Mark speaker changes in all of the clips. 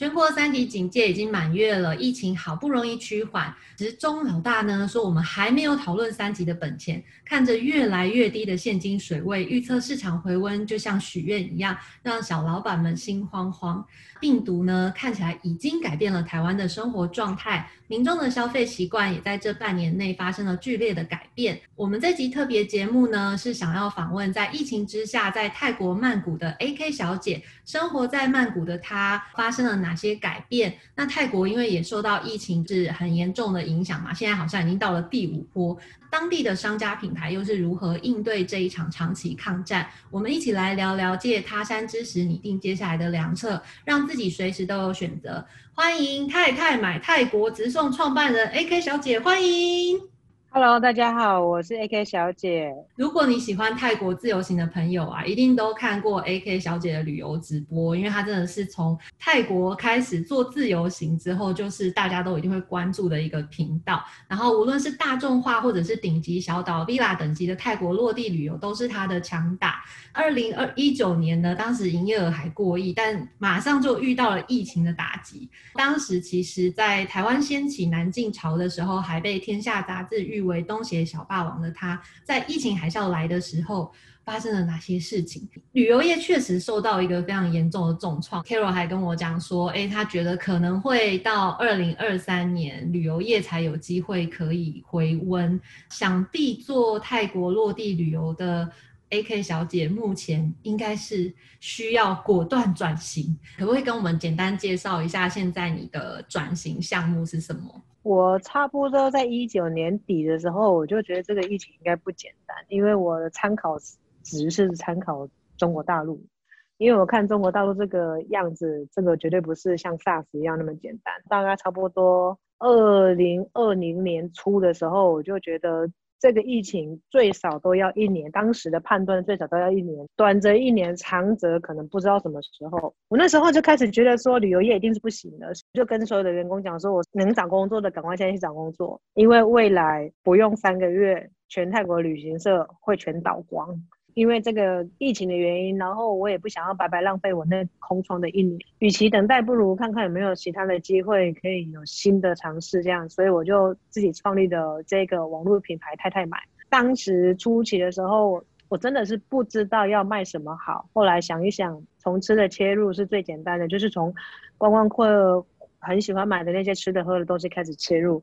Speaker 1: 全国三级警戒已经满月了，疫情好不容易趋缓，时钟老大呢说我们还没有讨论三级的本钱，看着越来越低的现金水位，预测市场回温就像许愿一样，让小老板们心慌慌。病毒呢看起来已经改变了台湾的生活状态，民众的消费习惯也在这半年内发生了剧烈的改变。我们这集特别节目呢是想要访问在疫情之下在泰国曼谷的 AK 小姐，生活在曼谷的她发生了哪些改变？那泰国因为也受到疫情是很严重的影响嘛，现在好像已经到了第五波。当地的商家品牌又是如何应对这一场长期抗战？我们一起来聊聊借他山之石拟定接下来的良策，让自己随时都有选择。欢迎太太买泰国直送创办人 AK 小姐，欢迎。
Speaker 2: Hello，大家好，我是 AK 小姐。
Speaker 1: 如果你喜欢泰国自由行的朋友啊，一定都看过 AK 小姐的旅游直播，因为她真的是从泰国开始做自由行之后，就是大家都一定会关注的一个频道。然后无论是大众化或者是顶级小岛 villa 等级的泰国落地旅游，都是她的强大。二零二一九年呢，当时营业额还过亿，但马上就遇到了疫情的打击。当时其实，在台湾掀起南进潮的时候，还被天下杂志誉。为东协小霸王的他，在疫情海啸来的时候发生了哪些事情？旅游业确实受到一个非常严重的重创。Carol 还跟我讲说，哎，他觉得可能会到二零二三年，旅游业才有机会可以回温。想必做泰国落地旅游的 AK 小姐，目前应该是需要果断转型。可不可以跟我们简单介绍一下，现在你的转型项目是什么？
Speaker 2: 我差不多在一九年底的时候，我就觉得这个疫情应该不简单，因为我的参考值是参考中国大陆，因为我看中国大陆这个样子，这个绝对不是像 SARS 一样那么简单。大概差不多二零二零年初的时候，我就觉得。这个疫情最少都要一年，当时的判断最少都要一年，短则一年，长则可能不知道什么时候。我那时候就开始觉得说旅游业一定是不行的，就跟所有的员工讲说，我能找工作的赶快现在去找工作，因为未来不用三个月，全泰国旅行社会全倒光。因为这个疫情的原因，然后我也不想要白白浪费我那空窗的一年，与其等待，不如看看有没有其他的机会可以有新的尝试。这样，所以我就自己创立的这个网络品牌太太买。当时初期的时候，我真的是不知道要卖什么好。后来想一想，从吃的切入是最简单的，就是从观光客很喜欢买的那些吃的喝的东西开始切入。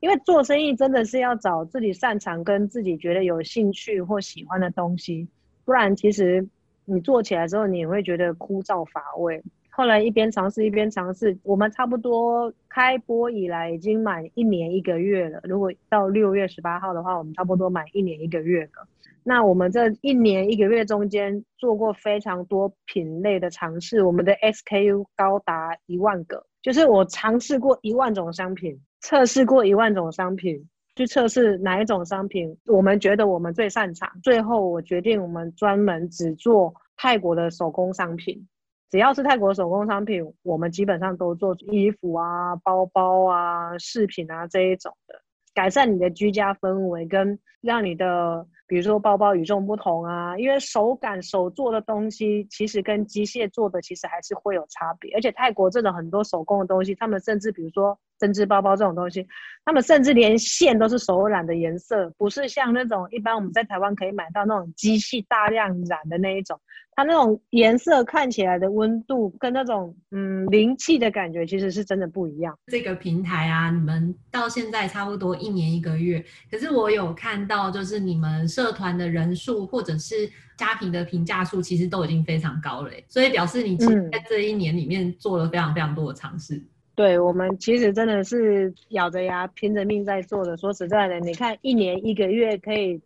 Speaker 2: 因为做生意真的是要找自己擅长跟自己觉得有兴趣或喜欢的东西，不然其实你做起来之后，你也会觉得枯燥乏味。后来一边尝试一边尝试，我们差不多开播以来已经满一年一个月了。如果到六月十八号的话，我们差不多满一年一个月了。那我们这一年一个月中间做过非常多品类的尝试，我们的 SKU 高达一万个，就是我尝试过一万种商品。测试过一万种商品，去测试哪一种商品我们觉得我们最擅长。最后我决定，我们专门只做泰国的手工商品。只要是泰国手工商品，我们基本上都做衣服啊、包包啊、饰品啊这一种的，改善你的居家氛围，跟让你的。比如说包包与众不同啊，因为手感手做的东西，其实跟机械做的其实还是会有差别。而且泰国这种很多手工的东西，他们甚至比如说针织包包这种东西，他们甚至连线都是手染的颜色，不是像那种一般我们在台湾可以买到那种机器大量染的那一种。它那种颜色看起来的温度跟那种嗯灵气的感觉，其实是真的不一样。
Speaker 1: 这个平台啊，你们到现在差不多一年一个月，可是我有看到就是你们。社团的人数或者是家庭的评价数，其实都已经非常高了，所以表示你其实在这一年里面做了非常非常多的尝试。
Speaker 2: 对我们其实真的是咬着牙拼着命在做的。说实在的，你看一年一个月可以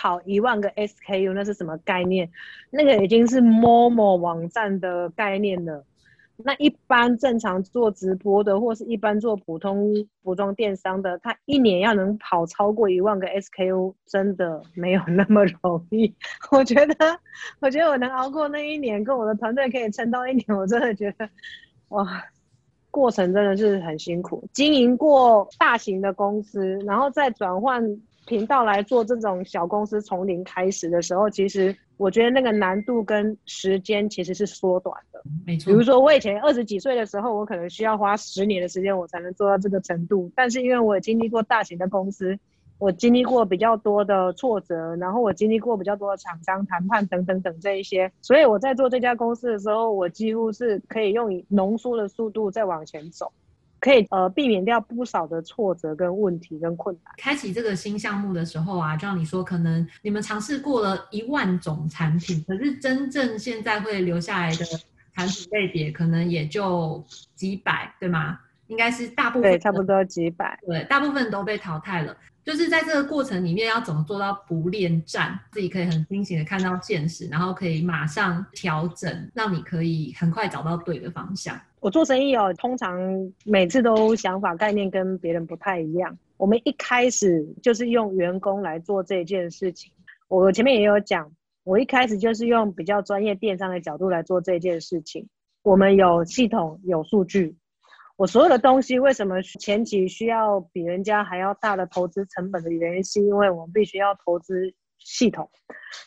Speaker 2: 跑一万个 SKU，那是什么概念？那个已经是 Momo 网站的概念了。那一般正常做直播的，或是一般做普通服装电商的，他一年要能跑超过一万个 SKU，真的没有那么容易。我觉得，我觉得我能熬过那一年，跟我的团队可以撑到一年，我真的觉得，哇，过程真的是很辛苦。经营过大型的公司，然后再转换频道来做这种小公司，从零开始的时候，其实。我觉得那个难度跟时间其实是缩短的，
Speaker 1: 没错。
Speaker 2: 比如说我以前二十几岁的时候，我可能需要花十年的时间，我才能做到这个程度。但是因为我经历过大型的公司，我经历过比较多的挫折，然后我经历过比较多的厂商谈判等等等这一些，所以我在做这家公司的时候，我几乎是可以用浓缩的速度再往前走。可以呃避免掉不少的挫折跟问题跟困难。
Speaker 1: 开启这个新项目的时候啊，就像你说，可能你们尝试过了一万种产品，可是真正现在会留下来的产品类别，可能也就几百，对吗？应该是大部分
Speaker 2: 对，差不多几百。
Speaker 1: 对，大部分都被淘汰了。就是在这个过程里面，要怎么做到不恋战，自己可以很清醒的看到现实，然后可以马上调整，让你可以很快找到对的方向。
Speaker 2: 我做生意哦，通常每次都想法概念跟别人不太一样。我们一开始就是用员工来做这件事情。我前面也有讲，我一开始就是用比较专业电商的角度来做这件事情。我们有系统，有数据。我所有的东西为什么前期需要比人家还要大的投资成本的原因，是因为我们必须要投资系统。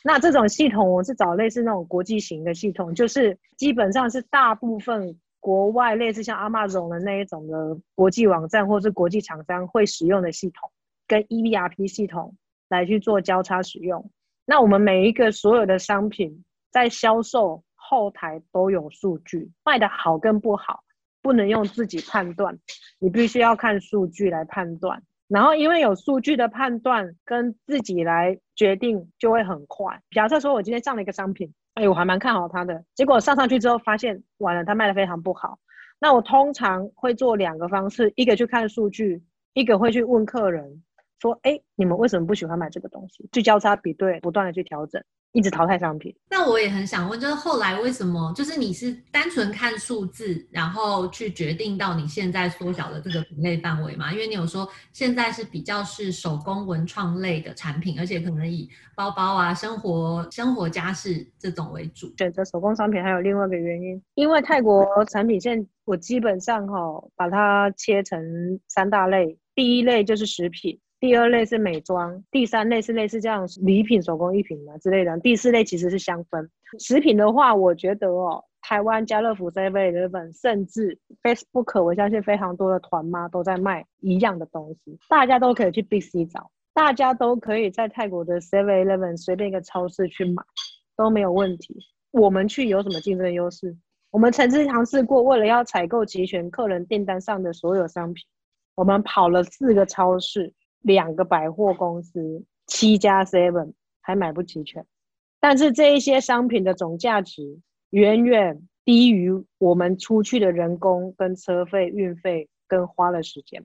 Speaker 2: 那这种系统，我是找类似那种国际型的系统，就是基本上是大部分。国外类似像 Amazon 的那一种的国际网站，或是国际厂商会使用的系统，跟 EBRP 系统来去做交叉使用。那我们每一个所有的商品在销售后台都有数据，卖的好跟不好不能用自己判断，你必须要看数据来判断。然后因为有数据的判断跟自己来决定就会很快。假设说我今天上了一个商品。哎，我还蛮看好它的，结果上上去之后发现完了，它卖的非常不好。那我通常会做两个方式，一个去看数据，一个会去问客人说：“哎，你们为什么不喜欢买这个东西？”去交叉比对，不断的去调整。一直淘汰商品，
Speaker 1: 那我也很想问，就是后来为什么，就是你是单纯看数字，然后去决定到你现在缩小的这个品类范围嘛？因为你有说现在是比较是手工文创类的产品，而且可能以包包啊、生活生活家饰这种为主。
Speaker 2: 选择手工商品还有另外一个原因，因为泰国产品线我基本上哈把它切成三大类，第一类就是食品。第二类是美妆，第三类是类似这样礼品、手工艺品啊之类的。第四类其实是香氛。食品的话，我觉得哦，台湾家乐福、Seven Eleven，甚至 Facebook，我相信非常多的团妈都在卖一样的东西，大家都可以去 BC 找，大家都可以在泰国的 Seven Eleven 随便一个超市去买，都没有问题。我们去有什么竞争优势？我们曾经尝试过，为了要采购齐全客人订单上的所有商品，我们跑了四个超市。两个百货公司，七家 Seven 还买不齐全，但是这一些商品的总价值远远低于我们出去的人工跟车费、运费跟花了时间，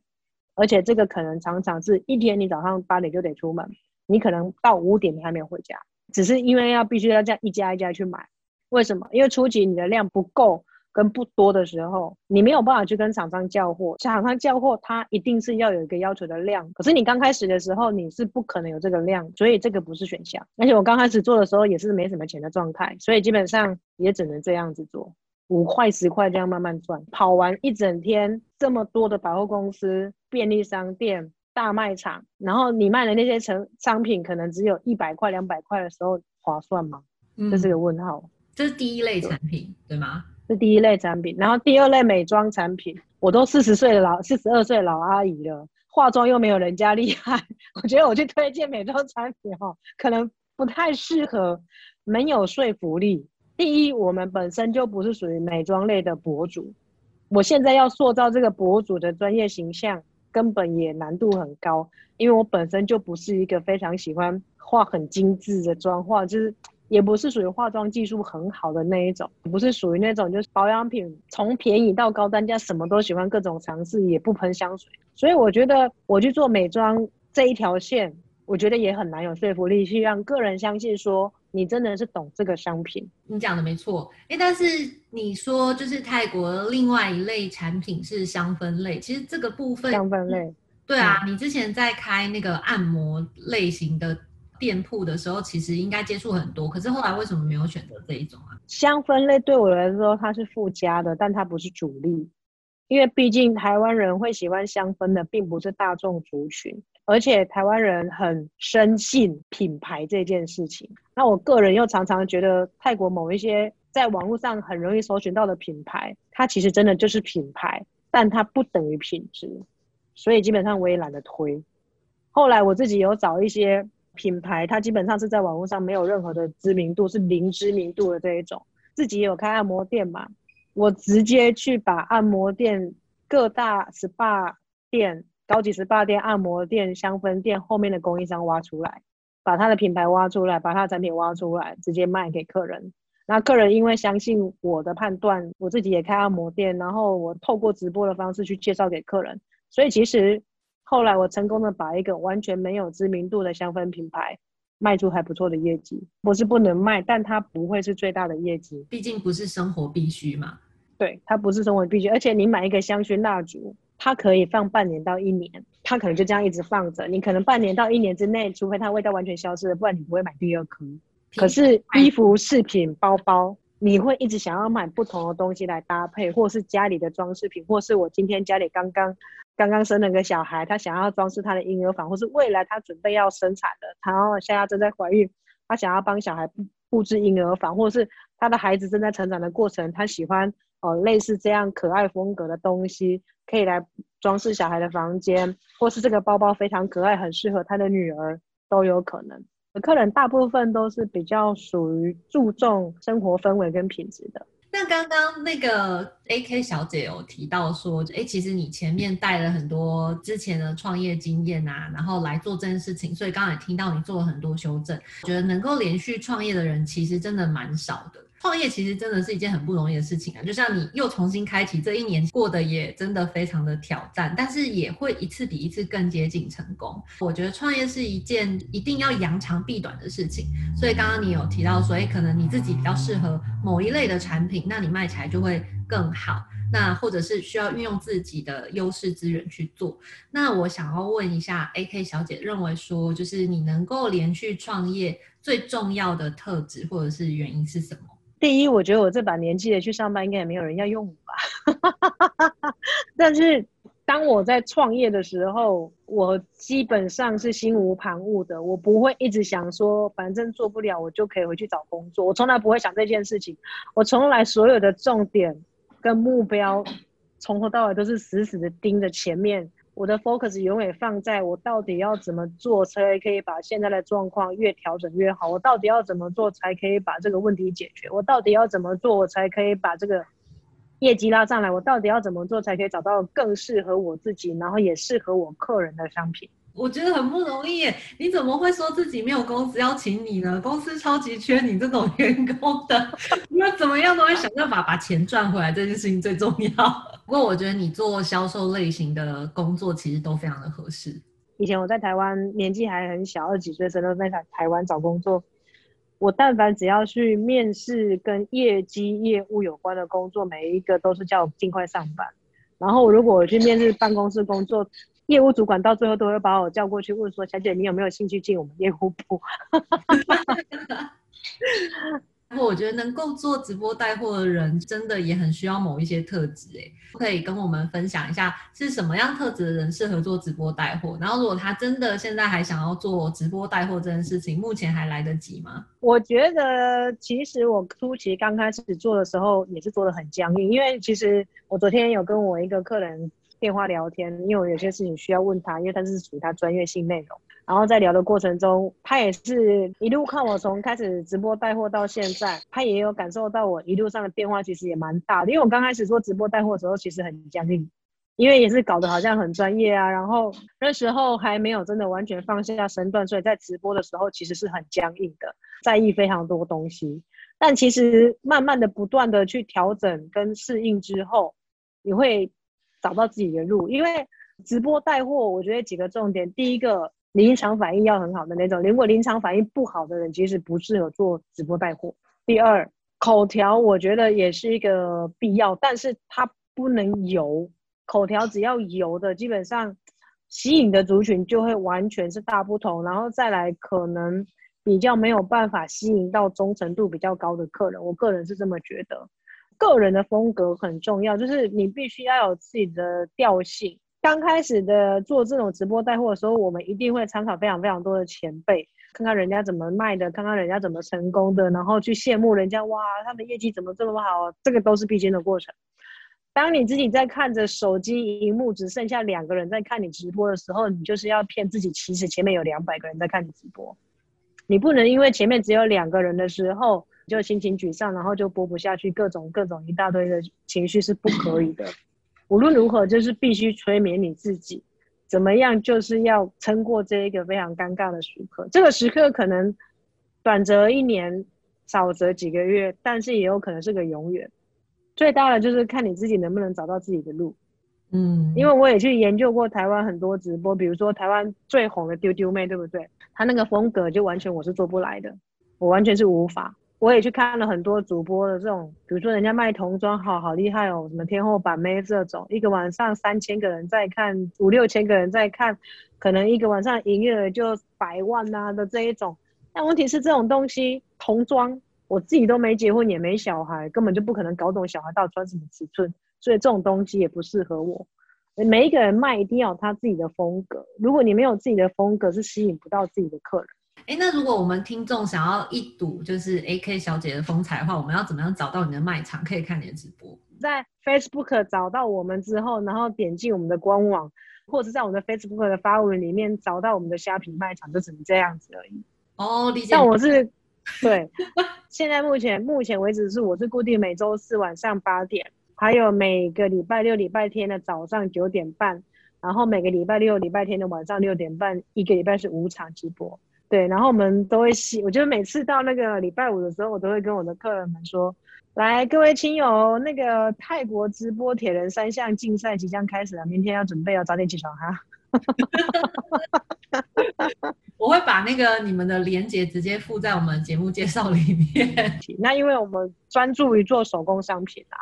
Speaker 2: 而且这个可能常常是一天你早上八点就得出门，你可能到五点你还没有回家，只是因为要必须要这样一家一家去买，为什么？因为初期你的量不够。跟不多的时候，你没有办法去跟厂商叫货。厂商叫货，它一定是要有一个要求的量。可是你刚开始的时候，你是不可能有这个量，所以这个不是选项。而且我刚开始做的时候也是没什么钱的状态，所以基本上也只能这样子做，五块十块这样慢慢赚。跑完一整天，这么多的百货公司、便利商店、大卖场，然后你卖的那些成商品可能只有一百块、两百块的时候，划算吗？这是个问号。
Speaker 1: 这是第一类产品，对吗？
Speaker 2: 是第一类产品，然后第二类美妆产品，我都四十岁的老四十二岁老阿姨了，化妆又没有人家厉害，我觉得我去推荐美妆产品哈，可能不太适合，没有说服力。第一，我们本身就不是属于美妆类的博主，我现在要塑造这个博主的专业形象，根本也难度很高，因为我本身就不是一个非常喜欢化很精致的妆，化就是。也不是属于化妆技术很好的那一种，不是属于那种就是保养品从便宜到高单价什么都喜欢各种尝试，也不喷香水。所以我觉得我去做美妆这一条线，我觉得也很难有说服力去让个人相信说你真的是懂这个商品。
Speaker 1: 你讲的没错，哎，但是你说就是泰国另外一类产品是香氛类，其实这个部分
Speaker 2: 香氛类，
Speaker 1: 对啊，你之前在开那个按摩类型的店铺的时候，其实应该接触很多，可是后来为什么没有选择这一种啊？
Speaker 2: 香氛类对我来说它是附加的，但它不是主力，因为毕竟台湾人会喜欢香氛的，并不是大众族群。而且台湾人很深信品牌这件事情，那我个人又常常觉得泰国某一些在网络上很容易搜寻到的品牌，它其实真的就是品牌，但它不等于品质，所以基本上我也懒得推。后来我自己有找一些品牌，它基本上是在网络上没有任何的知名度，是零知名度的这一种。自己有开按摩店嘛，我直接去把按摩店各大 SPA 店。高级 SPA 店、按摩店、香氛店后面的供应商挖出来，把它的品牌挖出来，把它的产品挖出来，直接卖给客人。那客人因为相信我的判断，我自己也开按摩店，然后我透过直播的方式去介绍给客人。所以其实后来我成功的把一个完全没有知名度的香氛品牌卖出还不错的业绩。不是不能卖，但它不会是最大的业绩，
Speaker 1: 毕竟不是生活必须嘛。
Speaker 2: 对，它不是生活必须，而且你买一个香薰蜡烛。它可以放半年到一年，它可能就这样一直放着。你可能半年到一年之内，除非它味道完全消失了，不然你不会买第二颗。可是衣服、饰品、包包，你会一直想要买不同的东西来搭配，或是家里的装饰品，或是我今天家里刚刚刚刚生了个小孩，他想要装饰他的婴儿房，或是未来他准备要生产的，然后现在正在怀孕，他想要帮小孩布置婴儿房，或是他的孩子正在成长的过程，他喜欢哦类似这样可爱风格的东西。可以来装饰小孩的房间，或是这个包包非常可爱，很适合他的女儿，都有可能。客人大部分都是比较属于注重生活氛围跟品质的。
Speaker 1: 那刚刚那个 A K 小姐有提到说，哎，其实你前面带了很多之前的创业经验啊，然后来做这件事情，所以刚也听到你做了很多修正，觉得能够连续创业的人其实真的蛮少的。创业其实真的是一件很不容易的事情啊，就像你又重新开启这一年过得也真的非常的挑战，但是也会一次比一次更接近成功。我觉得创业是一件一定要扬长避短的事情，所以刚刚你有提到说，哎，可能你自己比较适合某一类的产品，那你卖起来就会更好。那或者是需要运用自己的优势资源去做。那我想要问一下，A K 小姐认为说，就是你能够连续创业最重要的特质或者是原因是什么？
Speaker 2: 第一，我觉得我这把年纪的去上班，应该也没有人要用我吧。但是当我在创业的时候，我基本上是心无旁骛的，我不会一直想说，反正做不了，我就可以回去找工作。我从来不会想这件事情，我从来所有的重点跟目标，从头到尾都是死死的盯着前面。我的 focus 永远放在我到底要怎么做才可以把现在的状况越调整越好？我到底要怎么做才可以把这个问题解决？我到底要怎么做我才可以把这个业绩拉上来？我到底要怎么做才可以找到更适合我自己，然后也适合我客人的商品？
Speaker 1: 我觉得很不容易耶！你怎么会说自己没有公司邀请你呢？公司超级缺你这种员工的，那怎么样都会想办法把钱赚回来，这件事情最重要。不过我觉得你做销售类型的工作其实都非常的合适。
Speaker 2: 以前我在台湾年纪还很小，二十几岁时候在台台湾找工作，我但凡只要去面试跟业绩业务有关的工作，每一个都是叫我尽快上班。然后如果我去面试办公室工作，业务主管到最后都会把我叫过去问说：“小姐，你有没有兴趣进我们业务部？”
Speaker 1: 然后我觉得能够做直播带货的人，真的也很需要某一些特质，哎，可以跟我们分享一下是什么样特质的人适合做直播带货？然后如果他真的现在还想要做直播带货这件事情，目前还来得及吗？
Speaker 2: 我觉得其实我初期刚开始做的时候也是做的很僵硬，因为其实我昨天有跟我一个客人电话聊天，因为我有些事情需要问他，因为他是属于他专业性内容。然后在聊的过程中，他也是一路看我从开始直播带货到现在，他也有感受到我一路上的变化，其实也蛮大的。因为我刚开始做直播带货的时候，其实很僵硬，因为也是搞得好像很专业啊。然后那时候还没有真的完全放下身段，所以在直播的时候其实是很僵硬的，在意非常多东西。但其实慢慢的、不断的去调整跟适应之后，你会找到自己的路。因为直播带货，我觉得几个重点，第一个。临场反应要很好的那种。如果临场反应不好的人，其实不适合做直播带货。第二，口条我觉得也是一个必要，但是它不能油。口条只要油的，基本上吸引的族群就会完全是大不同。然后再来，可能比较没有办法吸引到忠诚度比较高的客人。我个人是这么觉得。个人的风格很重要，就是你必须要有自己的调性。刚开始的做这种直播带货的时候，我们一定会参考非常非常多的前辈，看看人家怎么卖的，看看人家怎么成功的，然后去羡慕人家，哇，他的业绩怎么这么好？这个都是必经的过程。当你自己在看着手机荧幕，只剩下两个人在看你直播的时候，你就是要骗自己，其实前面有两百个人在看你直播。你不能因为前面只有两个人的时候就心情沮丧，然后就播不下去，各种各种一大堆的情绪是不可以的。无论如何，就是必须催眠你自己，怎么样，就是要撑过这一个非常尴尬的时刻。这个时刻可能短则一年，少则几个月，但是也有可能是个永远。最大的就是看你自己能不能找到自己的路，
Speaker 1: 嗯，
Speaker 2: 因为我也去研究过台湾很多直播，比如说台湾最红的丢丢妹，对不对？她那个风格就完全我是做不来的，我完全是无法。我也去看了很多主播的这种，比如说人家卖童装，好好厉害哦，什么天后版妹这种，一个晚上三千个人在看，五六千个人在看，可能一个晚上营业额就百万呐的这一种。但问题是这种东西童装。我自己都没结婚也没小孩，根本就不可能搞懂小孩到底穿什么尺寸，所以这种东西也不适合我。每一个人卖一定要有他自己的风格，如果你没有自己的风格，是吸引不到自己的客人。
Speaker 1: 哎，那如果我们听众想要一睹就是 A K 小姐的风采的话，我们要怎么样找到你的卖场，可以看你的直播？
Speaker 2: 在 Facebook 找到我们之后，然后点进我们的官网，或者在我们的 Facebook 的发文里面找到我们的虾皮卖场，就只能这样子而已。
Speaker 1: 哦，理解。
Speaker 2: 但我是。对，现在目前目前为止是我是固定每周四晚上八点，还有每个礼拜六、礼拜天的早上九点半，然后每个礼拜六、礼拜天的晚上六点半，一个礼拜是五场直播。对，然后我们都会吸，我觉得每次到那个礼拜五的时候，我都会跟我的客人们说：“来，各位亲友，那个泰国直播铁人三项竞赛即将开始了，明天要准备，要早点起床哈。”
Speaker 1: 我会把那个你们的链接直接附在我们节目介绍里面。
Speaker 2: 那因为我们专注于做手工商品啊，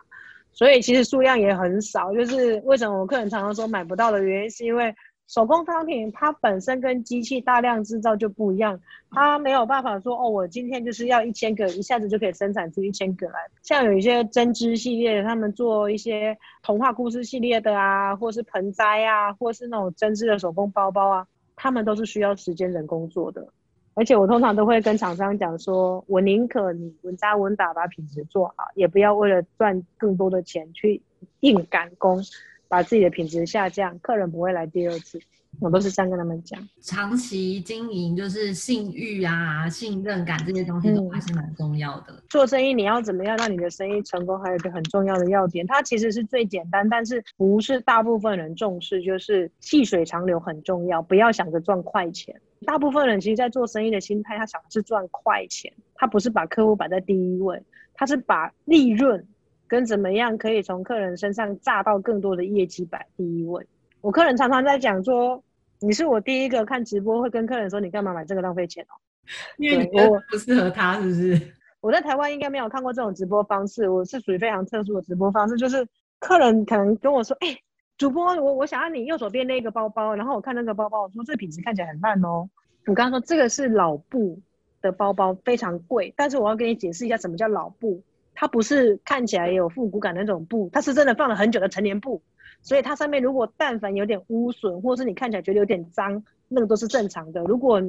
Speaker 2: 所以其实数量也很少。就是为什么我客人常常说买不到的原因，是因为手工商品它本身跟机器大量制造就不一样，它没有办法说哦，我今天就是要一千个，一下子就可以生产出一千个来。像有一些针织系列，他们做一些童话故事系列的啊，或是盆栽啊，或是那种针织的手工包包啊。他们都是需要时间人工做的，而且我通常都会跟厂商讲说，我宁可你稳扎稳打把品质做好，也不要为了赚更多的钱去硬赶工，把自己的品质下降，客人不会来第二次。我都是这样跟他们讲，
Speaker 1: 长期经营就是信誉啊、信任感这些东西都还是蛮重要的。
Speaker 2: 做生意你要怎么样让你的生意成功？还有一个很重要的要点，它其实是最简单，但是不是大部分人重视，就是细水长流很重要。不要想着赚快钱，大部分人其实在做生意的心态，他想的是赚快钱，他不是把客户摆在第一位，他是把利润跟怎么样可以从客人身上榨到更多的业绩摆第一位。我客人常常在讲说，你是我第一个看直播会跟客人说，你干嘛买这个浪费钱哦？
Speaker 1: 因为我不适合他，是不是？
Speaker 2: 我在台湾应该没有看过这种直播方式，我是属于非常特殊的直播方式，就是客人可能跟我说，哎，主播，我我想要你右手边那个包包，然后我看那个包包，我说这品质看起来很烂哦。我刚刚说这个是老布的包包，非常贵，但是我要跟你解释一下什么叫老布，它不是看起来有复古感的那种布，它是真的放了很久的成年布。所以它上面如果但凡有点污损，或是你看起来觉得有点脏，那个都是正常的。如果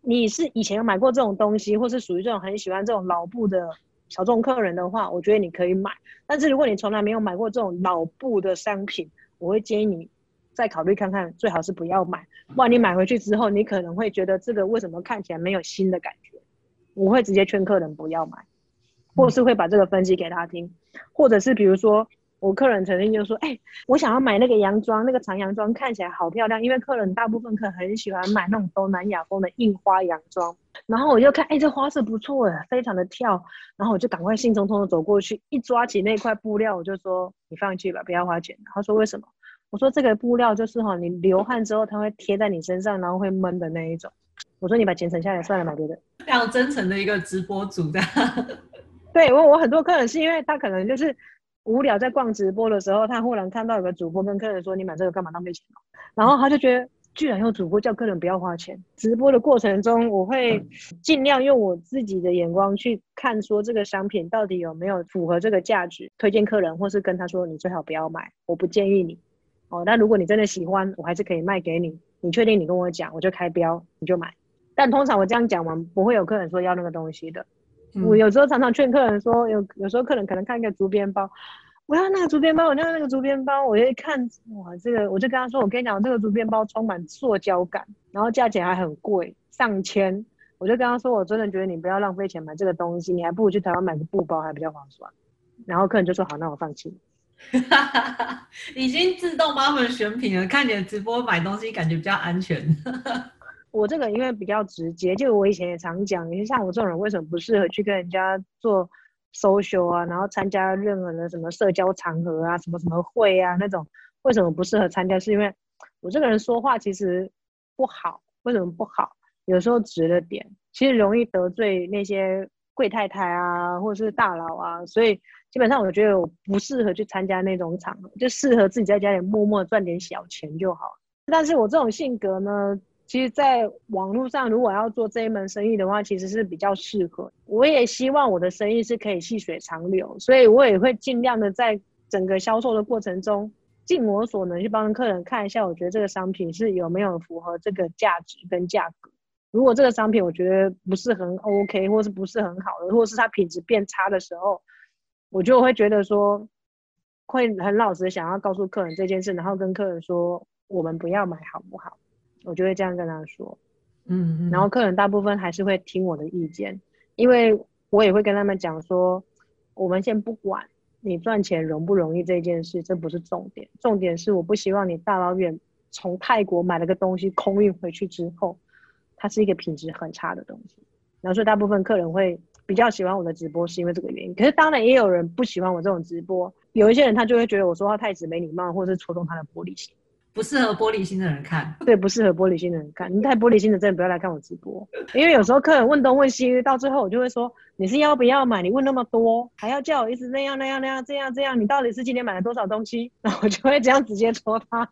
Speaker 2: 你是以前有买过这种东西，或是属于这种很喜欢这种老布的小众客人的话，我觉得你可以买。但是如果你从来没有买过这种老布的商品，我会建议你再考虑看看，最好是不要买。不然你买回去之后，你可能会觉得这个为什么看起来没有新的感觉？我会直接劝客人不要买，或是会把这个分析给他听，或者是比如说。我客人曾经就说：“哎，我想要买那个洋装，那个长洋装看起来好漂亮。因为客人大部分客人很喜欢买那种东南亚风的印花洋装。然后我就看，哎，这花色不错哎，非常的跳。然后我就赶快兴冲冲的走过去，一抓起那块布料，我就说：你放弃吧，不要花钱。他说为什么？我我说这个布料就是哈，你流汗之后它会贴在你身上，然后会闷的那一种。我说你把钱省下来，算了，买别的。
Speaker 1: 非常真诚的一个直播主的。
Speaker 2: 对，我我很多客人是因为他可能就是无聊在逛直播的时候，他忽然看到有个主播跟客人说：“你买这个干嘛浪费钱？”然后他就觉得。居然有主播叫客人不要花钱。直播的过程中，我会尽量用我自己的眼光去看，说这个商品到底有没有符合这个价值，推荐客人，或是跟他说你最好不要买，我不建议你。哦，那如果你真的喜欢，我还是可以卖给你。你确定你跟我讲，我就开标，你就买。但通常我这样讲完，不会有客人说要那个东西的。我有时候常常劝客人说，有有时候客人可能看一个竹编包。我要那个竹编包，我要那个竹编包，我一看，哇，这个我就跟他说，我跟你讲，这个竹编包充满塑胶感，然后价钱还很贵，上千。我就跟他说，我真的觉得你不要浪费钱买这个东西，你还不如去台湾买个布包还比较划算。然后客人就说好，那我放弃。
Speaker 1: 已经自动帮他们选品了，看你的直播买东西感觉比较安全。
Speaker 2: 我这个因为比较直接，就我以前也常讲，你像我这种人为什么不适合去跟人家做？social 啊，然后参加任何的什么社交场合啊，什么什么会啊那种，为什么不适合参加？是因为我这个人说话其实不好。为什么不好？有时候直了点，其实容易得罪那些贵太太啊，或者是大佬啊，所以基本上我觉得我不适合去参加那种场合，就适合自己在家里默默赚点小钱就好。但是我这种性格呢？其实，在网络上，如果要做这一门生意的话，其实是比较适合。我也希望我的生意是可以细水长流，所以我也会尽量的在整个销售的过程中，尽我所能去帮客人看一下，我觉得这个商品是有没有符合这个价值跟价格。如果这个商品我觉得不是很 OK，或是不是很好的，或是它品质变差的时候，我就会觉得说，会很老实想要告诉客人这件事，然后跟客人说，我们不要买，好不好？我就会这样跟他说，嗯，然后客人大部分还是会听我的意见，因为我也会跟他们讲说，我们先不管你赚钱容不容易这件事，这不是重点，重点是我不希望你大老远从泰国买了个东西空运回去之后，它是一个品质很差的东西，然后所以大部分客人会比较喜欢我的直播是因为这个原因，可是当然也有人不喜欢我这种直播，有一些人他就会觉得我说话太直没礼貌，或者是戳中他的玻璃心。
Speaker 1: 不适合玻璃心的人看，
Speaker 2: 对，不适合玻璃心的人看。你太玻璃心的，真的不要来看我直播，因为有时候客人问东问西，到最后我就会说，你是要不要买？你问那么多，还要叫我一直那样那样那样这样这样，你到底是今天买了多少东西？然后我就会这样直接戳他，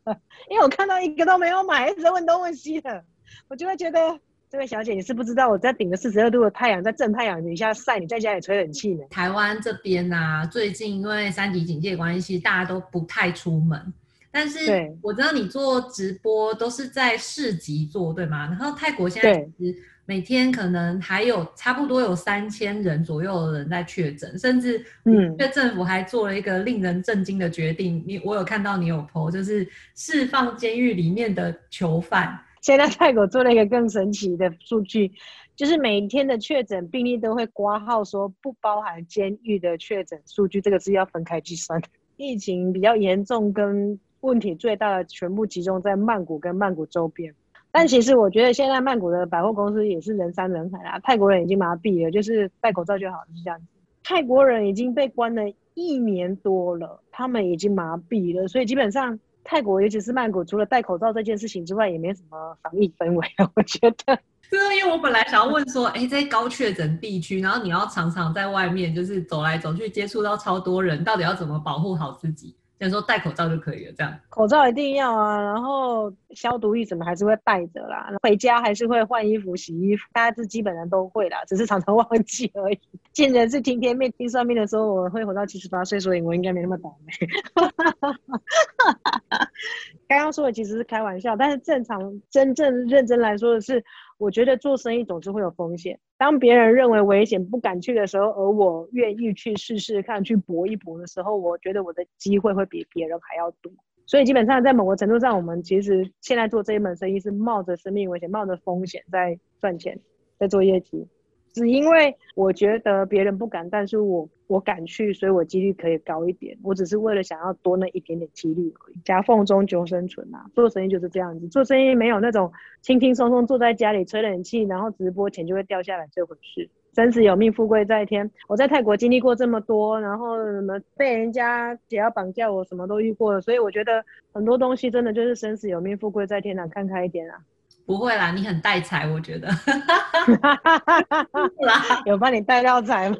Speaker 2: 因为我看到一个都没有买，一直问东问西的，我就会觉得这位小姐你是不知道我在顶着四十二度的太阳，在正太阳底下晒，你在家里吹冷气呢。
Speaker 1: 台湾这边呐，最近因为三级警戒关系，大家都不太出门。但是我知道你做直播都是在市集做，对吗？然后泰国现在其实每天可能还有差不多有三千人左右的人在确诊，甚至嗯，这政府还做了一个令人震惊的决定。你我有看到你有 po，就是释放监狱里面的囚犯。
Speaker 2: 现在泰国做了一个更神奇的数据，就是每天的确诊病例都会挂号说不包含监狱的确诊数据，这个是要分开计算的。疫情比较严重跟问题最大的全部集中在曼谷跟曼谷周边，但其实我觉得现在曼谷的百货公司也是人山人海啦。泰国人已经麻痹了，就是戴口罩就好，是这样子。泰国人已经被关了一年多了，他们已经麻痹了，所以基本上泰国尤其是曼谷，除了戴口罩这件事情之外，也没什么防疫氛围。我觉得，
Speaker 1: 对，因为我本来想要问说，哎，在高确诊地区，然后你要常常在外面就是走来走去，接触到超多人，到底要怎么保护好自己？先说戴口罩就可以了，这样
Speaker 2: 口罩一定要啊，然后消毒液什么还是会带着啦，回家还是会换衣服、洗衣服，大家是基本上都会啦，只是常常忘记而已。见人是听天命，听算命的时候我会活到七十八岁，所以我应该没那么倒霉。刚刚说的其实是开玩笑，但是正常、真正认真来说的是，我觉得做生意总是会有风险。当别人认为危险不敢去的时候，而我愿意去试试看、去搏一搏的时候，我觉得我的机会会比别人还要多。所以基本上在某个程度上，我们其实现在做这一门生意是冒着生命危险、冒着风险在赚钱，在做业绩。只因为我觉得别人不敢，但是我我敢去，所以我几率可以高一点。我只是为了想要多那一点点几率而已。夹缝中求生存啊，做生意就是这样子。做生意没有那种轻轻松松坐在家里吹冷气，然后直播钱就会掉下来这回事。生死有命，富贵在天。我在泰国经历过这么多，然后什么被人家也要绑架，我什么都遇过了，所以我觉得很多东西真的就是生死有命，富贵在天啊，看开一点啊。
Speaker 1: 不会啦，你很带财，我觉得。
Speaker 2: 有帮你带到财吗？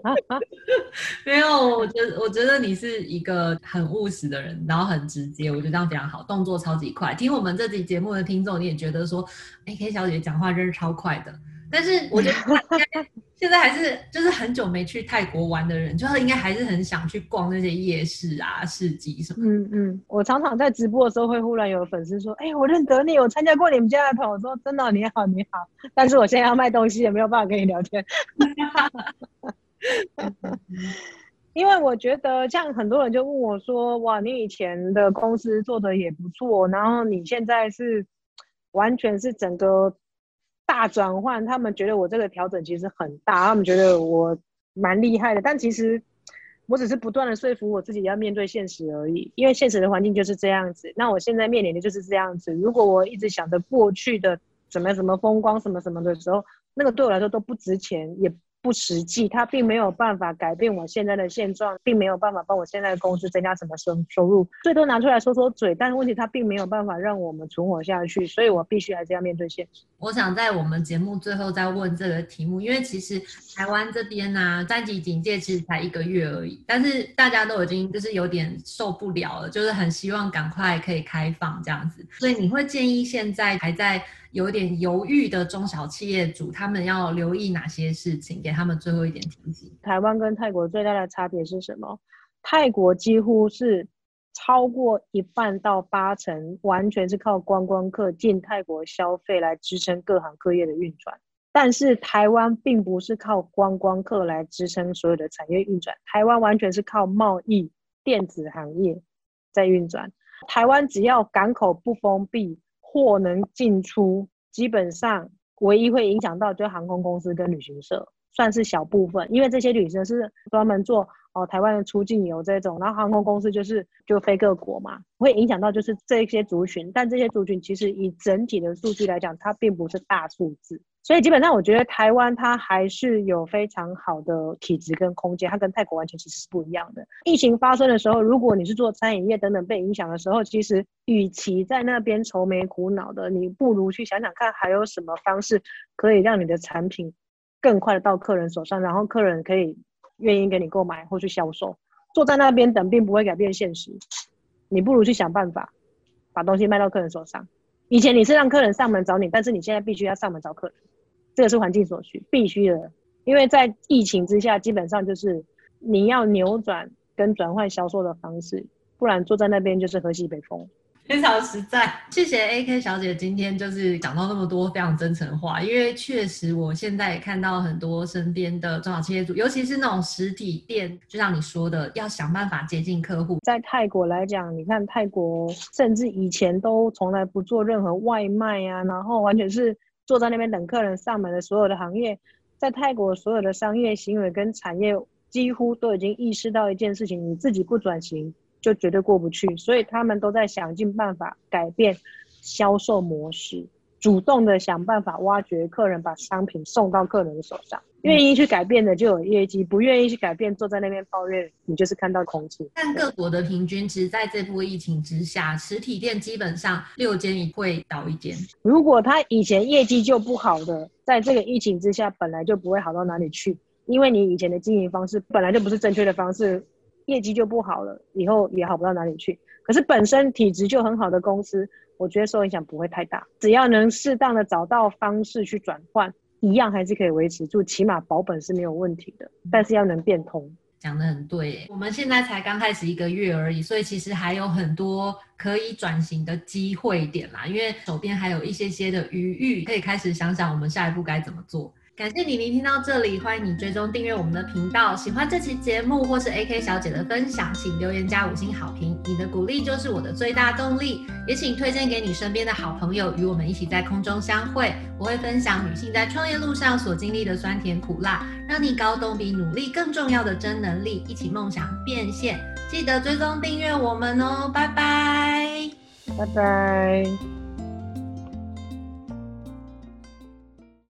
Speaker 1: 没有，我觉得我觉得你是一个很务实的人，然后很直接，我觉得这样非常好，动作超级快。听我们这期节目的听众，你也觉得说，哎，K 小姐讲话真是超快的。但是我觉得 现在还是就是很久没去泰国玩的人，就是应该还是很想去逛那些夜市啊、市集什么。
Speaker 2: 嗯嗯，我常常在直播的时候会忽然有粉丝说：“哎，我认得你，我参加过你们家的团。”我说：“真的，你好，你好。”但是我现在要卖东西，也没有办法跟你聊天。因为我觉得，像很多人就问我说：“哇，你以前的公司做的也不错，然后你现在是完全是整个。”大转换，他们觉得我这个调整其实很大，他们觉得我蛮厉害的，但其实我只是不断的说服我自己要面对现实而已，因为现实的环境就是这样子。那我现在面临的就是这样子。如果我一直想着过去的怎么怎么风光什么什么的时候，那个对我来说都不值钱，也。不实际，它并没有办法改变我现在的现状，并没有办法帮我现在的公司增加什么收收入，最多拿出来说说嘴，但是问题它并没有办法让我们存活下去，所以我必须还是要面对现实。
Speaker 1: 我想在我们节目最后再问这个题目，因为其实台湾这边呢，三级警戒其实才一个月而已，但是大家都已经就是有点受不了了，就是很希望赶快可以开放这样子，所以你会建议现在还在。有点犹豫的中小企业主，他们要留意哪些事情？给他们最后一点提醒。
Speaker 2: 台湾跟泰国最大的差别是什么？泰国几乎是超过一半到八成，完全是靠观光客进泰国消费来支撑各行各业的运转。但是台湾并不是靠观光客来支撑所有的产业运转，台湾完全是靠贸易、电子行业在运转。台湾只要港口不封闭。货能进出，基本上唯一会影响到就航空公司跟旅行社，算是小部分，因为这些旅行社是专门做哦台湾的出境游这种，然后航空公司就是就飞各国嘛，会影响到就是这些族群，但这些族群其实以整体的数据来讲，它并不是大数字。所以基本上，我觉得台湾它还是有非常好的体质跟空间，它跟泰国完全其实是不一样的。疫情发生的时候，如果你是做餐饮业等等被影响的时候，其实与其在那边愁眉苦恼的，你不如去想想看还有什么方式可以让你的产品更快的到客人手上，然后客人可以愿意给你购买或去销售。坐在那边等并不会改变现实，你不如去想办法把东西卖到客人手上。以前你是让客人上门找你，但是你现在必须要上门找客人。这个是环境所需，必须的，因为在疫情之下，基本上就是你要扭转跟转换销售的方式，不然坐在那边就是喝西北风。
Speaker 1: 非常实在，谢谢 A K 小姐今天就是讲到那么多非常真诚的话，因为确实我现在也看到很多身边的中小企业主，尤其是那种实体店，就像你说的，要想办法接近客户。
Speaker 2: 在泰国来讲，你看泰国甚至以前都从来不做任何外卖啊，然后完全是。坐在那边等客人上门的所有的行业，在泰国所有的商业行为跟产业几乎都已经意识到一件事情：你自己不转型，就绝对过不去。所以他们都在想尽办法改变销售模式。主动的想办法挖掘客人，把商品送到客人的手上。愿意去改变的就有业绩，不愿意去改变，坐在那边抱怨，你就是看到空气。
Speaker 1: 但各国的平均，其实在这波疫情之下，实体店基本上六间一会倒一间。
Speaker 2: 如果他以前业绩就不好的，在这个疫情之下，本来就不会好到哪里去，因为你以前的经营方式本来就不是正确的方式，业绩就不好了，以后也好不到哪里去。可是本身体质就很好的公司。我觉得受影响不会太大，只要能适当的找到方式去转换，一样还是可以维持住，起码保本是没有问题的。但是要能变通，
Speaker 1: 讲的很对。我们现在才刚开始一个月而已，所以其实还有很多可以转型的机会点啦。因为手边还有一些些的余裕，可以开始想想我们下一步该怎么做。感谢你聆听到这里，欢迎你追踪订阅我们的频道。喜欢这期节目或是 AK 小姐的分享，请留言加五星好评，你的鼓励就是我的最大动力。也请推荐给你身边的好朋友，与我们一起在空中相会。我会分享女性在创业路上所经历的酸甜苦辣，让你搞懂比努力更重要的真能力，一起梦想变现。记得追踪订阅我们哦，拜拜，
Speaker 2: 拜拜。